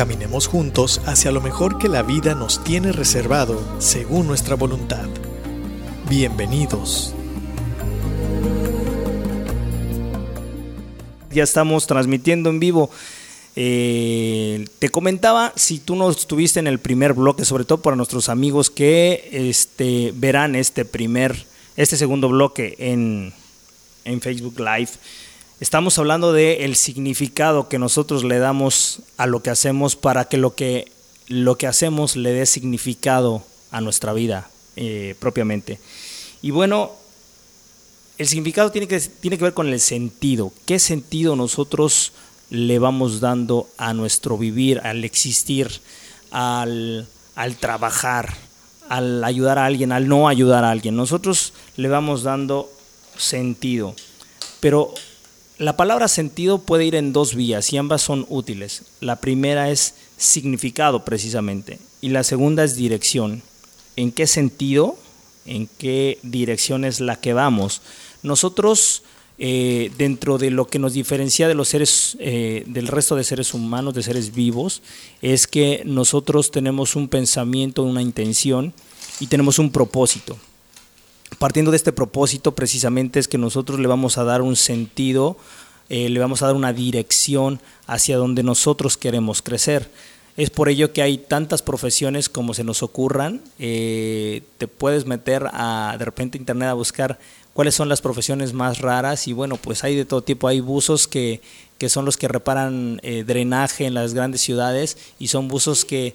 Caminemos juntos hacia lo mejor que la vida nos tiene reservado según nuestra voluntad. Bienvenidos. Ya estamos transmitiendo en vivo. Eh, te comentaba, si tú no estuviste en el primer bloque, sobre todo para nuestros amigos que este, verán este primer, este segundo bloque en, en Facebook Live, estamos hablando de significado que nosotros le damos a lo que hacemos para que lo que, lo que hacemos le dé significado a nuestra vida eh, propiamente. Y bueno, el significado tiene que, tiene que ver con el sentido. ¿Qué sentido nosotros le vamos dando a nuestro vivir, al existir, al, al trabajar, al ayudar a alguien, al no ayudar a alguien? Nosotros le vamos dando sentido. Pero la palabra sentido puede ir en dos vías y ambas son útiles. La primera es significado precisamente y la segunda es dirección. ¿En qué sentido? ¿En qué dirección es la que vamos? Nosotros, eh, dentro de lo que nos diferencia de los seres, eh, del resto de seres humanos, de seres vivos, es que nosotros tenemos un pensamiento, una intención y tenemos un propósito. Partiendo de este propósito, precisamente es que nosotros le vamos a dar un sentido, eh, le vamos a dar una dirección hacia donde nosotros queremos crecer. Es por ello que hay tantas profesiones como se nos ocurran. te puedes meter a, de repente internet a buscar cuáles son las profesiones más raras y bueno, pues hay de todo tipo, hay buzos que, que son los que reparan eh, drenaje en las grandes ciudades y son buzos que,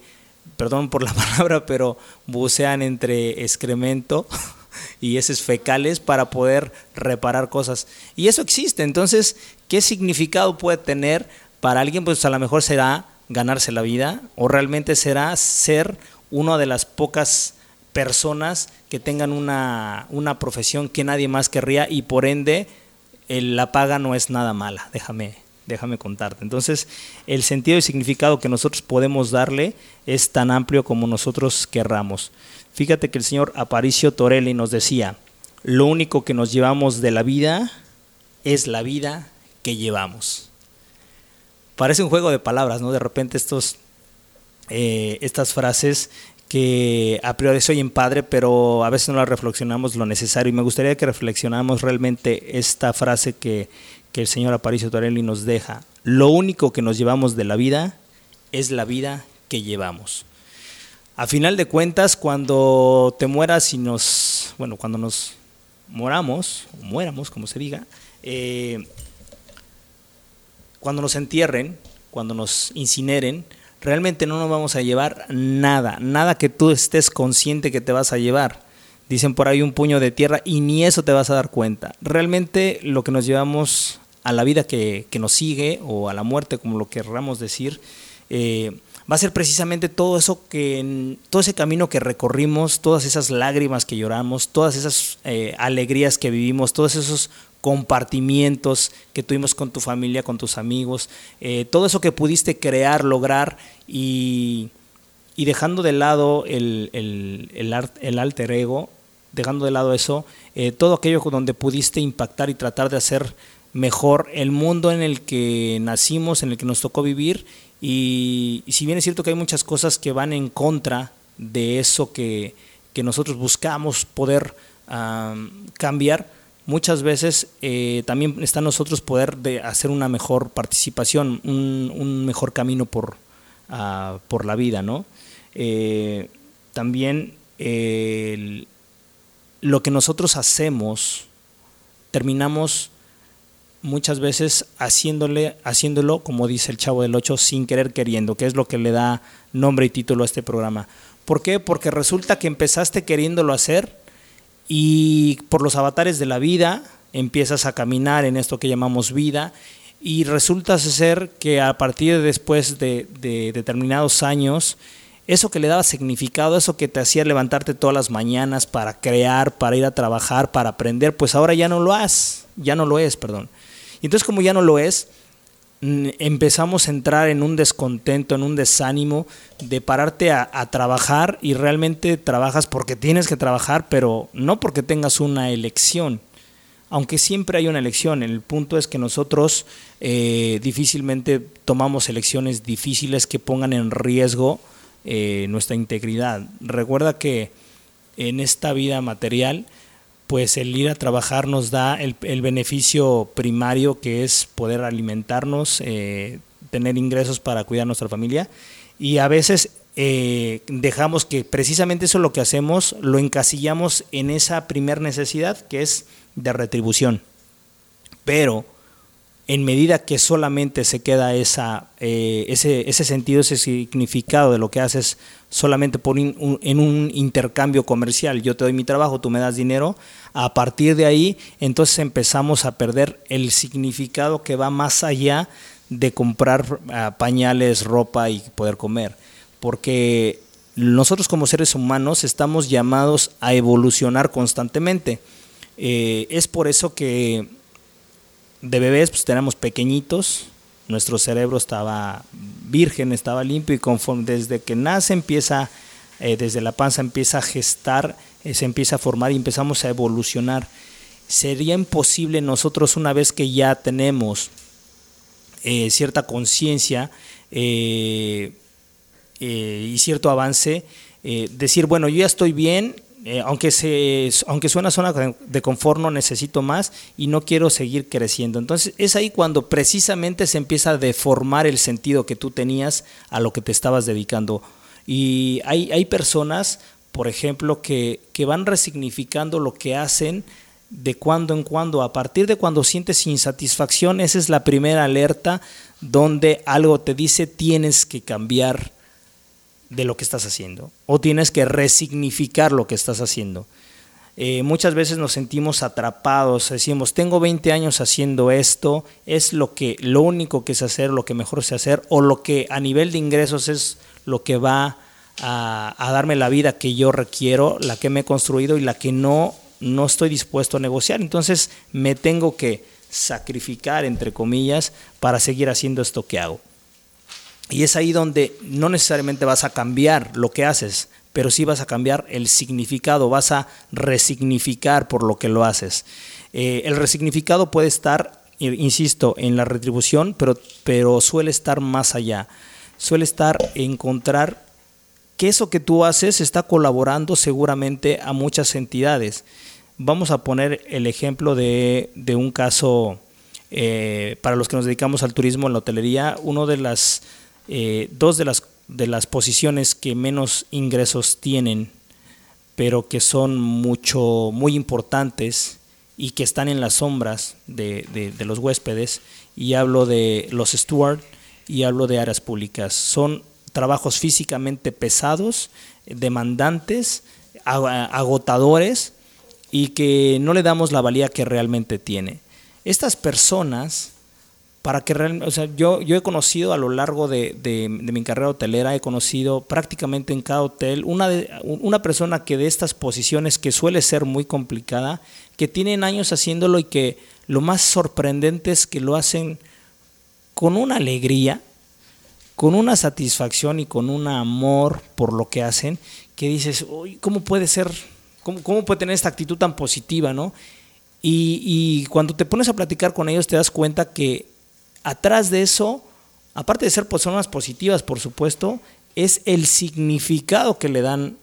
perdón por la palabra, pero bucean entre excremento y heces fecales para poder reparar cosas. Y eso existe, entonces, ¿qué significado puede tener para alguien? Pues a lo mejor será ganarse la vida o realmente será ser una de las pocas personas que tengan una, una profesión que nadie más querría y por ende la paga no es nada mala, déjame, déjame contarte. Entonces, el sentido y significado que nosotros podemos darle es tan amplio como nosotros querramos. Fíjate que el señor Aparicio Torelli nos decía, lo único que nos llevamos de la vida es la vida que llevamos. Parece un juego de palabras, ¿no? De repente estos, eh, estas frases que a priori soy en padre, pero a veces no la reflexionamos lo necesario. Y me gustaría que reflexionáramos realmente esta frase que, que el señor Aparicio Torelli nos deja. Lo único que nos llevamos de la vida es la vida que llevamos. A final de cuentas, cuando te mueras y nos, bueno, cuando nos moramos, o muéramos, como se diga, eh, cuando nos entierren, cuando nos incineren, realmente no nos vamos a llevar nada, nada que tú estés consciente que te vas a llevar. Dicen por ahí un puño de tierra y ni eso te vas a dar cuenta. Realmente lo que nos llevamos a la vida que, nos sigue o a la muerte, como lo querramos decir, eh, va a ser precisamente todo eso que, todo ese camino que recorrimos, todas esas lágrimas que lloramos, todas esas eh, alegrías que vivimos, todos esos compartimientos que tuvimos con tu familia, con tus amigos, eh, todo eso que pudiste crear, lograr y, dejando de lado el, el, alter ego, dejando de lado eso, eh, todo aquello donde pudiste impactar y tratar de hacer mejor el mundo en el que nacimos, en el que nos tocó vivir. Y, si bien es cierto que hay muchas cosas que van en contra de eso que, nosotros buscamos poder cambiar, muchas veces eh, también está en nosotros poder de hacer una mejor participación, un, mejor camino por, ah, por la vida, ¿no? Eh, también lo que nosotros hacemos, terminamos muchas veces haciéndole, haciéndolo, como dice el chavo del 8, sin querer queriendo, que es lo que le da nombre y título a este programa. ¿Por qué? Porque resulta que empezaste queriéndolo hacer, y por los avatares de la vida empiezas a caminar en esto que llamamos vida y resulta ser que a partir de después de, determinados años eso que le daba significado, eso que te hacía levantarte todas las mañanas para crear, para ir a trabajar, para aprender, pues ahora ya no lo has, ya no lo es, perdón. Y entonces como ya no lo es, empezamos a entrar en un descontento, en un desánimo de pararte a, trabajar y realmente trabajas porque tienes que trabajar, pero no porque tengas una elección. Aunque siempre hay una elección, el punto es que nosotros eh, difícilmente tomamos elecciones difíciles que pongan en riesgo eh, nuestra integridad. Recuerda que en esta vida material, pues el ir a trabajar nos da el, beneficio primario que es poder alimentarnos, eh, tener ingresos para cuidar a nuestra familia y a veces eh, dejamos que precisamente eso es lo que hacemos, lo encasillamos en esa primer necesidad que es de retribución. Pero en medida que solamente se queda eh, ese, ese, sentido, ese significado de lo que haces solamente por en un intercambio comercial, yo te doy mi trabajo, tú me das dinero, a partir de ahí entonces empezamos a perder el significado que va más allá de comprar ah, pañales, ropa y poder comer, porque nosotros como seres humanos estamos llamados a evolucionar constantemente. Eh, es por eso que de bebés pues tenemos pequeñitos, nuestro cerebro estaba virgen, estaba limpio y conforme desde que nace empieza, eh, desde la panza empieza a gestar, eh, se empieza a formar y empezamos a evolucionar. Sería imposible nosotros una vez que ya tenemos eh, cierta conciencia y cierto avance, decir, bueno, yo ya estoy bien, eh, aunque, se, aunque suena zona de confort, no necesito más y no quiero seguir creciendo. Entonces es ahí cuando precisamente se empieza a deformar el sentido que tú tenías a lo que te estabas dedicando. Y hay, hay personas, por ejemplo, que, que van resignificando lo que hacen de cuando en cuando. A partir de cuando sientes insatisfacción, esa es la primera alerta donde algo te dice tienes que cambiar de lo que estás haciendo o tienes que resignificar lo que estás haciendo. Eh, muchas veces nos sentimos atrapados, decimos, tengo 20 años haciendo esto, es lo, que, lo único que sé hacer, lo que mejor sé hacer, o lo que a nivel de ingresos es lo que va a, a darme la vida que yo requiero, la que me he construido y la que no, no estoy dispuesto a negociar. Entonces me tengo que sacrificar, entre comillas, para seguir haciendo esto que hago. Y es ahí donde no necesariamente vas a cambiar lo que haces, pero sí vas a cambiar el significado, vas a resignificar por lo que lo haces. Eh, el resignificado puede estar, insisto, en la retribución, pero, pero suele estar más allá. Suele estar encontrar que eso que tú haces está colaborando seguramente a muchas entidades. Vamos a poner el ejemplo de, un caso eh, para los que nos dedicamos al turismo en la hotelería, uno de las eh, dos de las, de las posiciones que menos ingresos tienen, pero que son mucho, muy importantes y que están en las sombras de, los huéspedes, y hablo de los steward y hablo de áreas públicas. Son trabajos físicamente pesados, demandantes, agotadores y que no le damos la valía que realmente tiene. Estas personas para que o sea, yo, yo he conocido a lo largo de, de, mi carrera hotelera, he conocido prácticamente en cada hotel una, de, una persona que de estas posiciones que suele ser muy complicada, que tienen años haciéndolo y que lo más sorprendente es que lo hacen con una alegría, con una satisfacción y con un amor por lo que hacen, que dices, ¿cómo puede ser, cómo, cómo puede tener esta actitud tan positiva, no? Y, y cuando te pones a platicar con ellos te das cuenta que atrás de eso, aparte de ser personas positivas, por supuesto, es el significado que le dan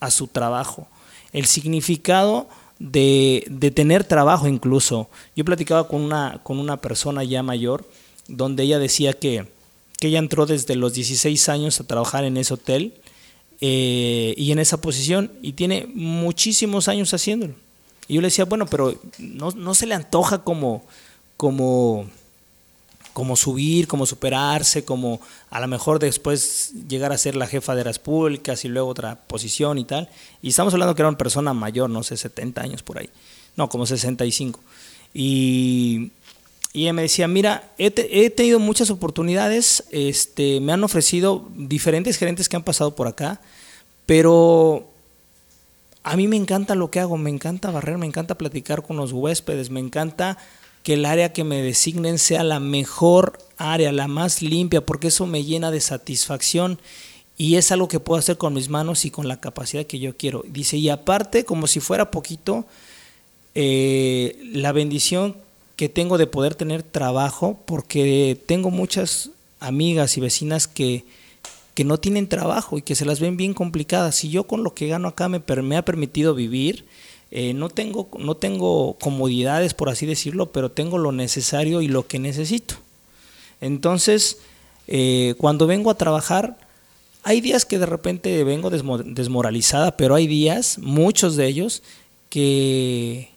a su trabajo, el significado de, tener trabajo incluso. Yo platicaba con una, con una persona ya mayor, donde ella decía que, que ella entró desde los 16 años a trabajar en ese hotel eh, y en esa posición y tiene muchísimos años haciéndolo. Y yo le decía, bueno, pero no, no se le antoja como, como cómo subir, cómo superarse, como a lo mejor después llegar a ser la jefa de las públicas y luego otra posición y tal. Y estamos hablando que era una persona mayor, no sé, 70 años por ahí. No, como 65. Y, y ella me decía, mira, he, he, tenido muchas oportunidades, este, me han ofrecido diferentes gerentes que han pasado por acá, pero a mí me encanta lo que hago, me encanta barrer, me encanta platicar con los huéspedes, me encanta que el área que me designen sea la mejor área, la más limpia, porque eso me llena de satisfacción y es algo que puedo hacer con mis manos y con la capacidad que yo quiero. Dice, y aparte, como si fuera poquito, eh, la bendición que tengo de poder tener trabajo, porque tengo muchas amigas y vecinas que, que no tienen trabajo y que se las ven bien complicadas. Y yo con lo que gano acá me ha permitido vivir. Eh, no, tengo, no tengo comodidades, por así decirlo, pero tengo lo necesario y lo que necesito. Entonces, eh, cuando vengo a trabajar, hay días que de repente vengo desmoralizada, pero hay días, muchos de ellos, que,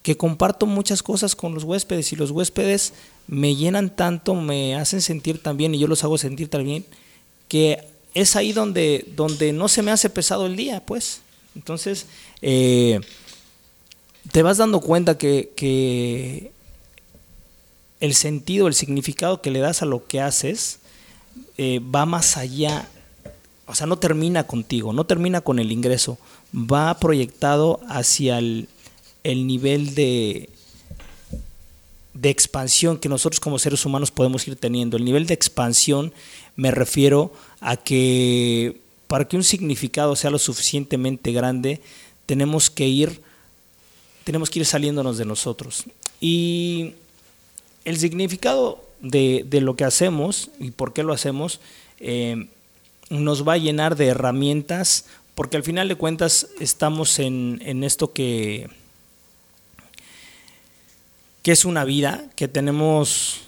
que comparto muchas cosas con los huéspedes y los huéspedes me llenan tanto, me hacen sentir tan bien y yo los hago sentir tan bien, que es ahí donde, donde no se me hace pesado el día, pues. Entonces, eh, te vas dando cuenta que, que, el sentido, el significado que le das a lo que haces eh, va más allá, o sea, no termina contigo, no termina con el ingreso, va proyectado hacia el, el nivel de, de expansión que nosotros como seres humanos podemos ir teniendo. El nivel de expansión me refiero a que para que un significado sea lo suficientemente grande, tenemos que ir, tenemos que ir saliéndonos de nosotros. Y el significado de, lo que hacemos y por qué lo hacemos eh, nos va a llenar de herramientas, porque al final de cuentas estamos en, en esto que que es una vida, que tenemos,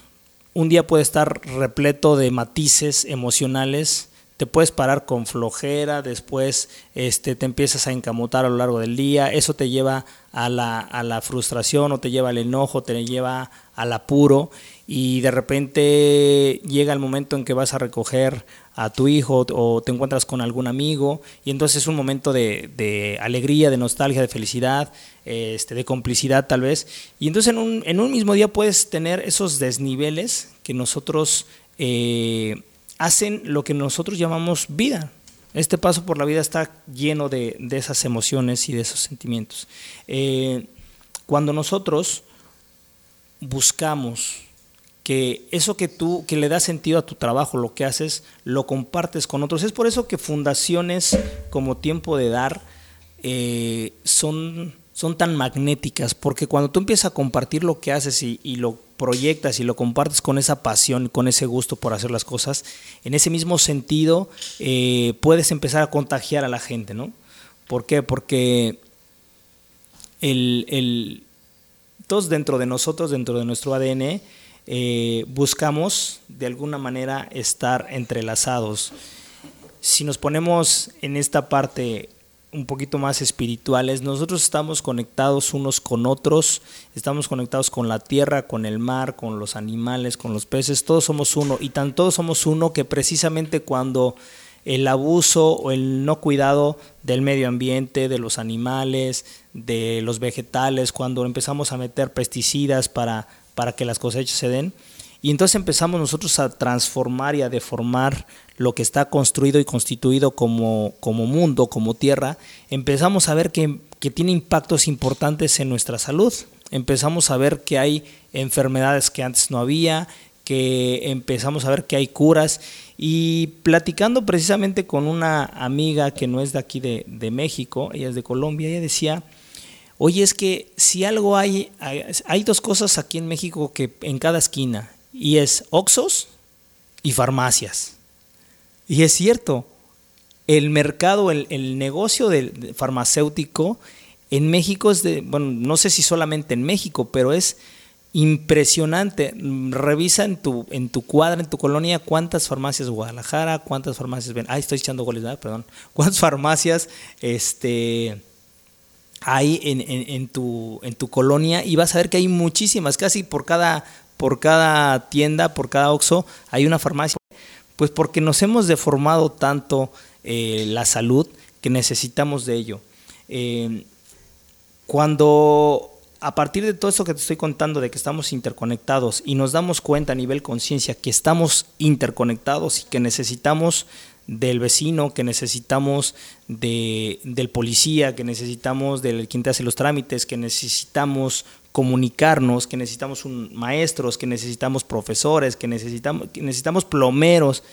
un día puede estar repleto de matices emocionales, te puedes parar con flojera, después este, te empiezas a encamotar a lo largo del día, eso te lleva a la, a la frustración o te lleva al enojo, te lleva al apuro y de repente llega el momento en que vas a recoger a tu hijo o te encuentras con algún amigo y entonces es un momento de, alegría, de nostalgia, de felicidad, este, de complicidad tal vez. Y entonces en un, en un mismo día puedes tener esos desniveles que nosotros eh, hacen lo que nosotros llamamos vida. Este paso por la vida está lleno de, esas emociones y de esos sentimientos. Eh, cuando nosotros buscamos que eso que tú, que le da sentido a tu trabajo, lo que haces, lo compartes con otros. Es por eso que fundaciones como Tiempo de Dar eh, son, son tan magnéticas, porque cuando tú empiezas a compartir lo que haces y, lo proyectas y lo compartes con esa pasión, con ese gusto por hacer las cosas, en ese mismo sentido eh, puedes empezar a contagiar a la gente, ¿no? ¿Por qué? Porque el, todos dentro de nosotros, dentro de nuestro ADN, eh, buscamos de alguna manera estar entrelazados. Si nos ponemos en esta parte un poquito más espirituales, nosotros estamos conectados unos con otros, estamos conectados con la tierra, con el mar, con los animales, con los peces, todos somos uno y tan todos somos uno que precisamente cuando el abuso o el no cuidado del medio ambiente, de los animales, de los vegetales, cuando empezamos a meter pesticidas para para que las cosechas se den. Y entonces empezamos nosotros a transformar y a deformar lo que está construido y constituido como, como mundo, como tierra. Empezamos a ver que, que tiene impactos importantes en nuestra salud. Empezamos a ver que hay enfermedades que antes no había, que empezamos a ver que hay curas. Y platicando precisamente con una amiga que no es de aquí de, de México, ella es de Colombia, ella decía Oye, es que si algo hay, hay, dos cosas aquí en México que en cada esquina, y es Oxos y farmacias. Y es cierto, el mercado, el, negocio del farmacéutico en México es de, bueno, no sé si solamente en México, pero es impresionante. Revisa en tu, en tu cuadra, en tu colonia, cuántas farmacias Guadalajara, cuántas farmacias ven. Ay, estoy echando goles, perdón. Cuántas farmacias, este hay en, tu, en tu colonia y vas a ver que hay muchísimas, casi por cada, por cada tienda, por cada OXO, hay una farmacia. Pues porque nos hemos deformado tanto eh, la salud que necesitamos de ello. Eh, cuando a partir de todo esto que te estoy contando, de que estamos interconectados y nos damos cuenta a nivel conciencia que estamos interconectados y que necesitamos del vecino, que necesitamos de, del policía, que necesitamos del quien te hace los trámites, que necesitamos comunicarnos, que necesitamos un, maestros, que necesitamos profesores, que necesitamos, que necesitamos plomeros.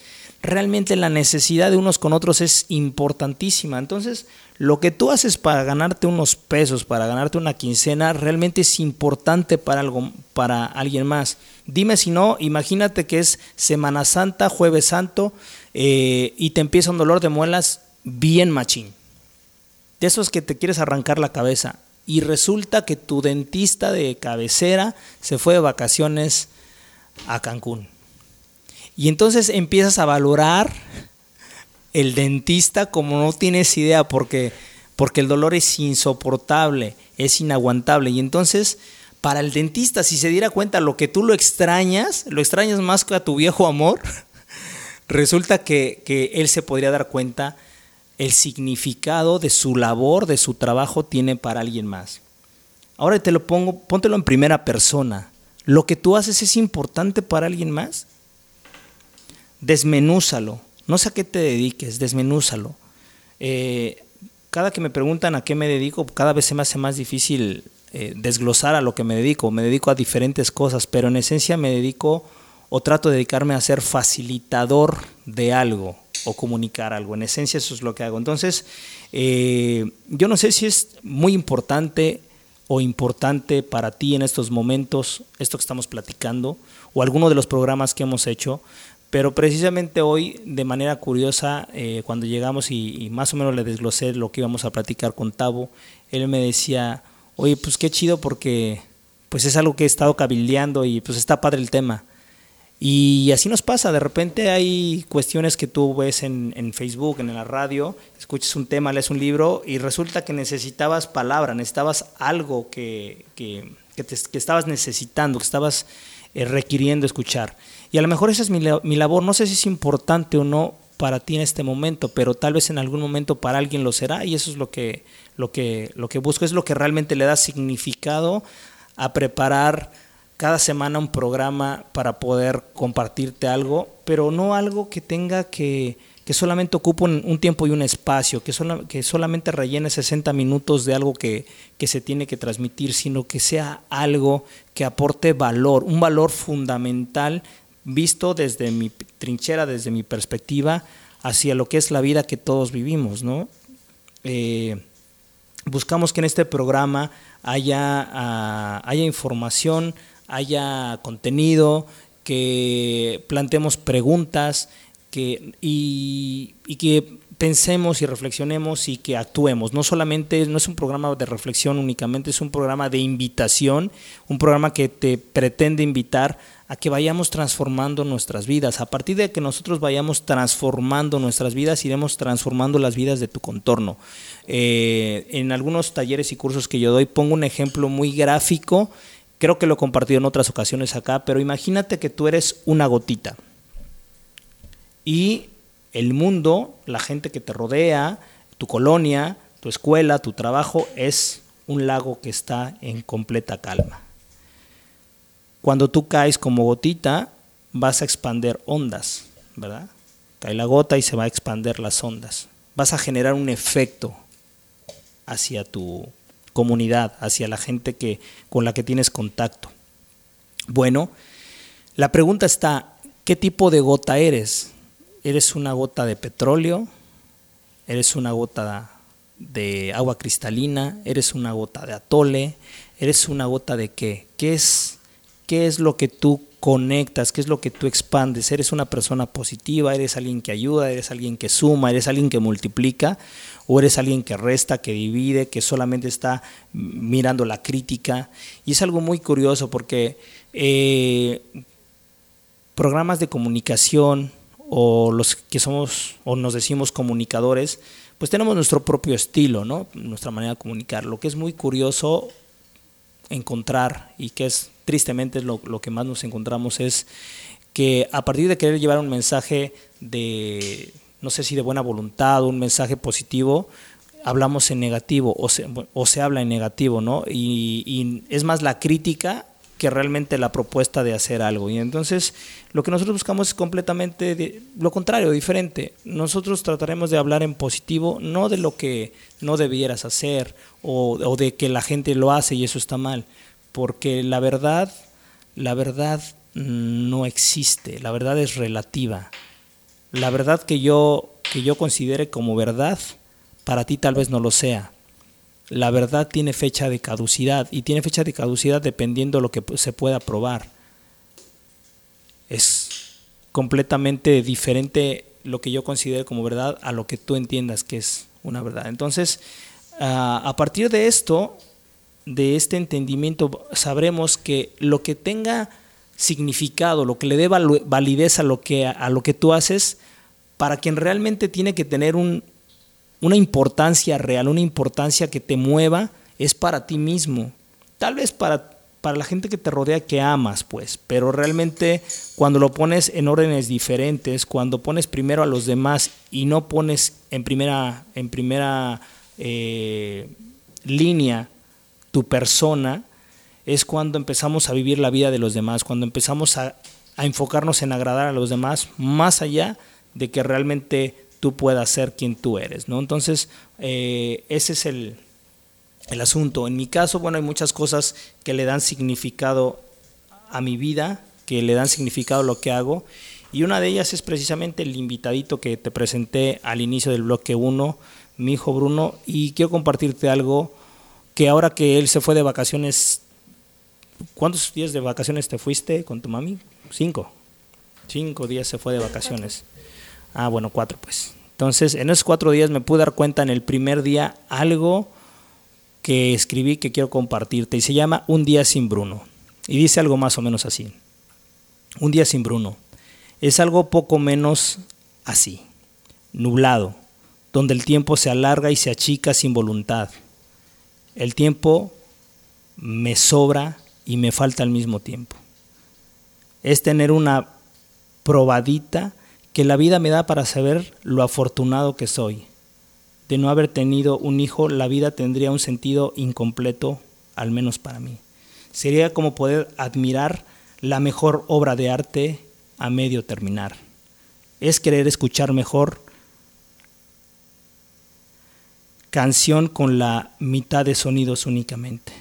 Realmente la necesidad de unos con otros es importantísima. Entonces, lo que tú haces para ganarte unos pesos, para ganarte una quincena, realmente es importante para, algo, para alguien más. Dime si no, imagínate que es Semana Santa, Jueves Santo, eh, y te empieza un dolor de muelas bien machín. De esos que te quieres arrancar la cabeza. Y resulta que tu dentista de cabecera se fue de vacaciones a Cancún. Y entonces empiezas a valorar el dentista como no tienes idea porque, porque el dolor es insoportable, es inaguantable. Y entonces, para el dentista, si se diera cuenta lo que tú lo extrañas, lo extrañas más que a tu viejo amor, resulta que, que él se podría dar cuenta el significado de su labor, de su trabajo tiene para alguien más. Ahora te lo pongo, póntelo en primera persona. ¿Lo que tú haces es importante para alguien más? Desmenúzalo no sé a qué te dediques, desmenúzalo. Eh, cada que me preguntan a qué me dedico, cada vez se me hace más difícil eh, desglosar a lo que me dedico. Me dedico a diferentes cosas, pero en esencia me dedico o trato de dedicarme a ser facilitador de algo o comunicar algo. En esencia eso es lo que hago. Entonces, eh, yo no sé si es muy importante o importante para ti en estos momentos esto que estamos platicando o alguno de los programas que hemos hecho, pero precisamente hoy, de manera curiosa, eh, cuando llegamos y, más o menos le desglosé lo que íbamos a platicar con Tavo, él me decía, oye, pues qué chido porque pues es algo que he estado cabildeando y pues está padre el tema. Y así nos pasa, de repente hay cuestiones que tú ves en, en, Facebook, en la radio, escuchas un tema, lees un libro y resulta que necesitabas palabra, necesitabas algo que, que, que, te, que estabas necesitando, que estabas eh, requiriendo escuchar. Y a lo mejor esa es mi, mi labor, no sé si es importante o no para ti en este momento, pero tal vez en algún momento para alguien lo será y eso es lo que, lo que, lo que busco, es lo que realmente le da significado a preparar cada semana un programa para poder compartirte algo, pero no algo que tenga que, que solamente ocupe un, tiempo y un espacio, que, que solamente rellene 60 minutos de algo que, que se tiene que transmitir, sino que sea algo que aporte valor, un valor fundamental visto desde mi trinchera, desde mi perspectiva, hacia lo que es la vida que todos vivimos, ¿no? Eh, buscamos que en este programa haya, ah, haya información, haya contenido, que planteemos preguntas que, y, que pensemos y reflexionemos y que actuemos. No solamente, no es un programa de reflexión únicamente, es un programa de invitación, un programa que te pretende invitar a que vayamos transformando nuestras vidas. A partir de que nosotros vayamos transformando nuestras vidas, iremos transformando las vidas de tu contorno. Eh, en algunos talleres y cursos que yo doy pongo un ejemplo muy gráfico, creo que lo he compartido en otras ocasiones acá, pero imagínate que tú eres una gotita y el mundo, la gente que te rodea, tu colonia, tu escuela, tu trabajo, es un lago que está en completa calma. Cuando tú caes como gotita, vas a expander ondas, ¿verdad? Cae la gota y se va a expander las ondas. Vas a generar un efecto hacia tu comunidad, hacia la gente que, con la que tienes contacto. Bueno, la pregunta está, ¿qué tipo de gota eres? eres una gota de petróleo, eres una gota de agua cristalina, eres una gota de atole, eres una gota de qué? ¿Qué es, qué es lo que tú conectas? ¿Qué es lo que tú expandes? ¿Eres una persona positiva? ¿Eres alguien que ayuda? ¿Eres alguien que suma? ¿Eres alguien que multiplica? ¿O eres alguien que resta, que divide, que solamente está mirando la crítica? Y es algo muy curioso porque eh, programas de comunicación, o los que somos o nos decimos comunicadores, pues tenemos nuestro propio estilo, ¿no? Nuestra manera de comunicar. Lo que es muy curioso encontrar y que es tristemente lo, lo que más nos encontramos es que a partir de querer llevar un mensaje de, no sé si de buena voluntad, un mensaje positivo, hablamos en negativo o se, o se habla en negativo, ¿no? Y, y, es más la crítica que realmente la propuesta de hacer algo. Y entonces lo que nosotros buscamos es completamente de, lo contrario, diferente. Nosotros trataremos de hablar en positivo, no de lo que no debieras hacer o, o de que la gente lo hace y eso está mal, porque la verdad, la verdad no existe, la verdad es relativa. La verdad que yo, que yo considere como verdad, para ti tal vez no lo sea la verdad tiene fecha de caducidad y tiene fecha de caducidad dependiendo de lo que se pueda probar. Es completamente diferente lo que yo considero como verdad a lo que tú entiendas que es una verdad. Entonces, a partir de esto, de este entendimiento, sabremos que lo que tenga significado, lo que le dé validez a lo que, a lo que tú haces, para quien realmente tiene que tener un, una importancia real, una importancia que te mueva, es para ti mismo. Tal vez para, para la gente que te rodea que amas, pues, pero realmente cuando lo pones en órdenes diferentes, cuando pones primero a los demás y no pones en primera, en primera eh, línea tu persona, es cuando empezamos a vivir la vida de los demás, cuando empezamos a, a enfocarnos en agradar a los demás, más allá de que realmente tú puedas ser quien tú eres, ¿no? Entonces, eh, ese es el, el asunto. En mi caso, bueno, hay muchas cosas que le dan significado a mi vida, que le dan significado a lo que hago, y una de ellas es precisamente el invitadito que te presenté al inicio del bloque 1, mi hijo Bruno, y quiero compartirte algo que ahora que él se fue de vacaciones, ¿cuántos días de vacaciones te fuiste con tu mami? Cinco. Cinco días se fue de vacaciones. Ah, bueno, cuatro pues. Entonces, en esos cuatro días me pude dar cuenta en el primer día algo que escribí que quiero compartirte y se llama Un día sin Bruno. Y dice algo más o menos así. Un día sin Bruno. Es algo poco menos así. Nublado, donde el tiempo se alarga y se achica sin voluntad. El tiempo me sobra y me falta al mismo tiempo. Es tener una probadita que la vida me da para saber lo afortunado que soy. De no haber tenido un hijo, la vida tendría un sentido incompleto, al menos para mí. Sería como poder admirar la mejor obra de arte a medio terminar. Es querer escuchar mejor canción con la mitad de sonidos únicamente.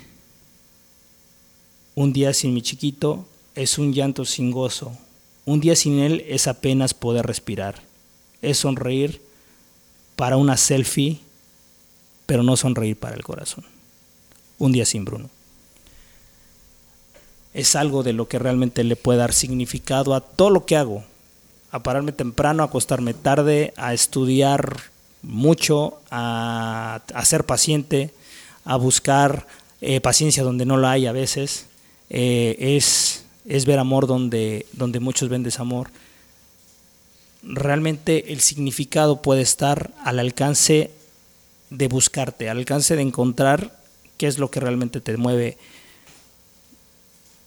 Un día sin mi chiquito es un llanto sin gozo, un día sin él es apenas poder respirar. Es sonreír para una selfie, pero no sonreír para el corazón. Un día sin Bruno. Es algo de lo que realmente le puede dar significado a todo lo que hago. A pararme temprano, a acostarme tarde, a estudiar mucho, a, ser paciente, a buscar eh, paciencia donde no la hay a veces. Eh, es es ver amor donde, donde muchos ven desamor. Realmente el significado puede estar al alcance de buscarte, al alcance de encontrar qué es lo que realmente te mueve.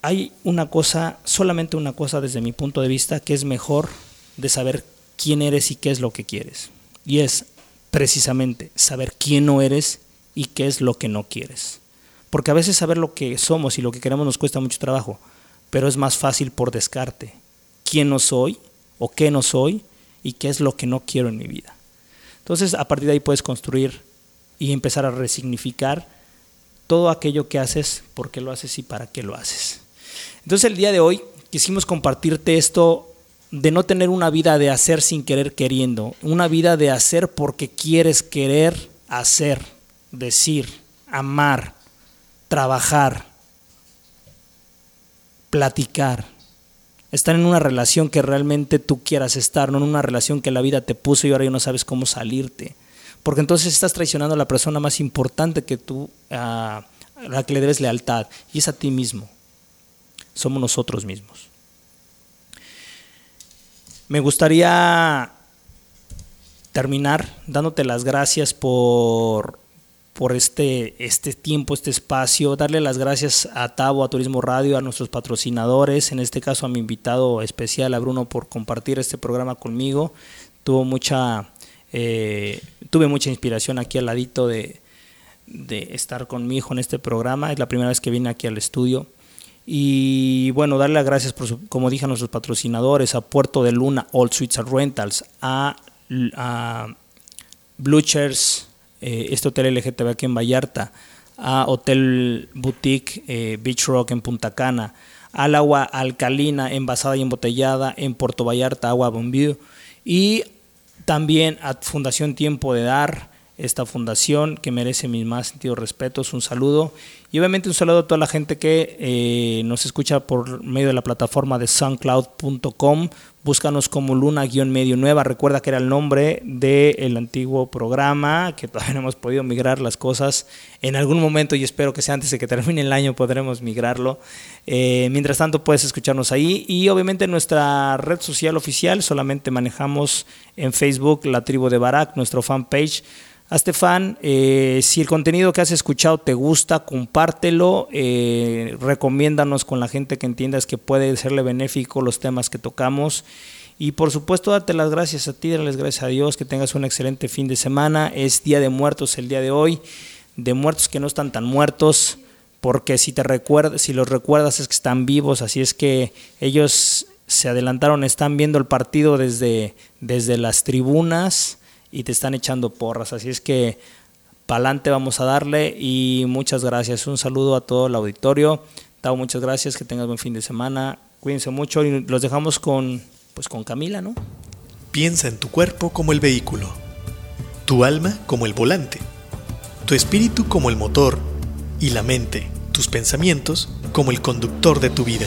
Hay una cosa, solamente una cosa desde mi punto de vista, que es mejor de saber quién eres y qué es lo que quieres. Y es precisamente saber quién no eres y qué es lo que no quieres. Porque a veces saber lo que somos y lo que queremos nos cuesta mucho trabajo pero es más fácil por descarte quién no soy o qué no soy y qué es lo que no quiero en mi vida. Entonces, a partir de ahí puedes construir y empezar a resignificar todo aquello que haces, por qué lo haces y para qué lo haces. Entonces, el día de hoy quisimos compartirte esto de no tener una vida de hacer sin querer queriendo, una vida de hacer porque quieres querer hacer, decir, amar, trabajar, platicar, estar en una relación que realmente tú quieras estar, no en una relación que la vida te puso y ahora ya no sabes cómo salirte. Porque entonces estás traicionando a la persona más importante que tú, a la que le debes lealtad, y es a ti mismo. Somos nosotros mismos. Me gustaría terminar dándote las gracias por por este, este tiempo, este espacio, darle las gracias a Tavo, a Turismo Radio, a nuestros patrocinadores, en este caso a mi invitado especial, a Bruno, por compartir este programa conmigo. Tuvo mucha Eh, tuve mucha inspiración aquí al ladito de, de estar con mi hijo en este programa. Es la primera vez que vine aquí al estudio. Y bueno, darle las gracias, por como dije a nuestros patrocinadores, a Puerto de Luna, All Suites Rentals, a, a eh, este hotel LGTB aquí en Vallarta, a Hotel Boutique eh, Beach Rock en Punta Cana, al agua alcalina envasada y embotellada en Puerto Vallarta, Agua Bombío, y también a Fundación Tiempo de Dar, esta fundación que merece mis más sentidos respetos. Un saludo y obviamente un saludo a toda la gente que eh, nos escucha por medio de la plataforma de soundcloud.com. Búscanos como Luna-Medio Nueva. Recuerda que era el nombre del antiguo programa, que todavía no hemos podido migrar las cosas. En algún momento, y espero que sea antes de que termine el año, podremos migrarlo. Eh, mientras tanto, puedes escucharnos ahí. Y obviamente nuestra red social oficial, solamente manejamos en Facebook la tribu de Barak, nuestro fanpage Hazte eh, si el contenido que has escuchado te gusta, compártelo, eh, recomiéndanos con la gente que entiendas que puede serle benéfico los temas que tocamos. Y por supuesto, date las gracias a ti, dale gracias a Dios, que tengas un excelente fin de semana. Es Día de Muertos el día de hoy, de muertos que no están tan muertos, porque si, te recuerdas, si los recuerdas es que están vivos, así es que ellos se adelantaron, están viendo el partido desde, desde las tribunas y te están echando porras. Así es que pa'lante vamos a darle y muchas gracias. Un saludo a todo el auditorio. Tao, muchas gracias, que tengas buen fin de semana. Cuídense mucho y los dejamos con pues con Camila, ¿no? Piensa en tu cuerpo como el vehículo, tu alma como el volante, tu espíritu como el motor y la mente, tus pensamientos como el conductor de tu vida.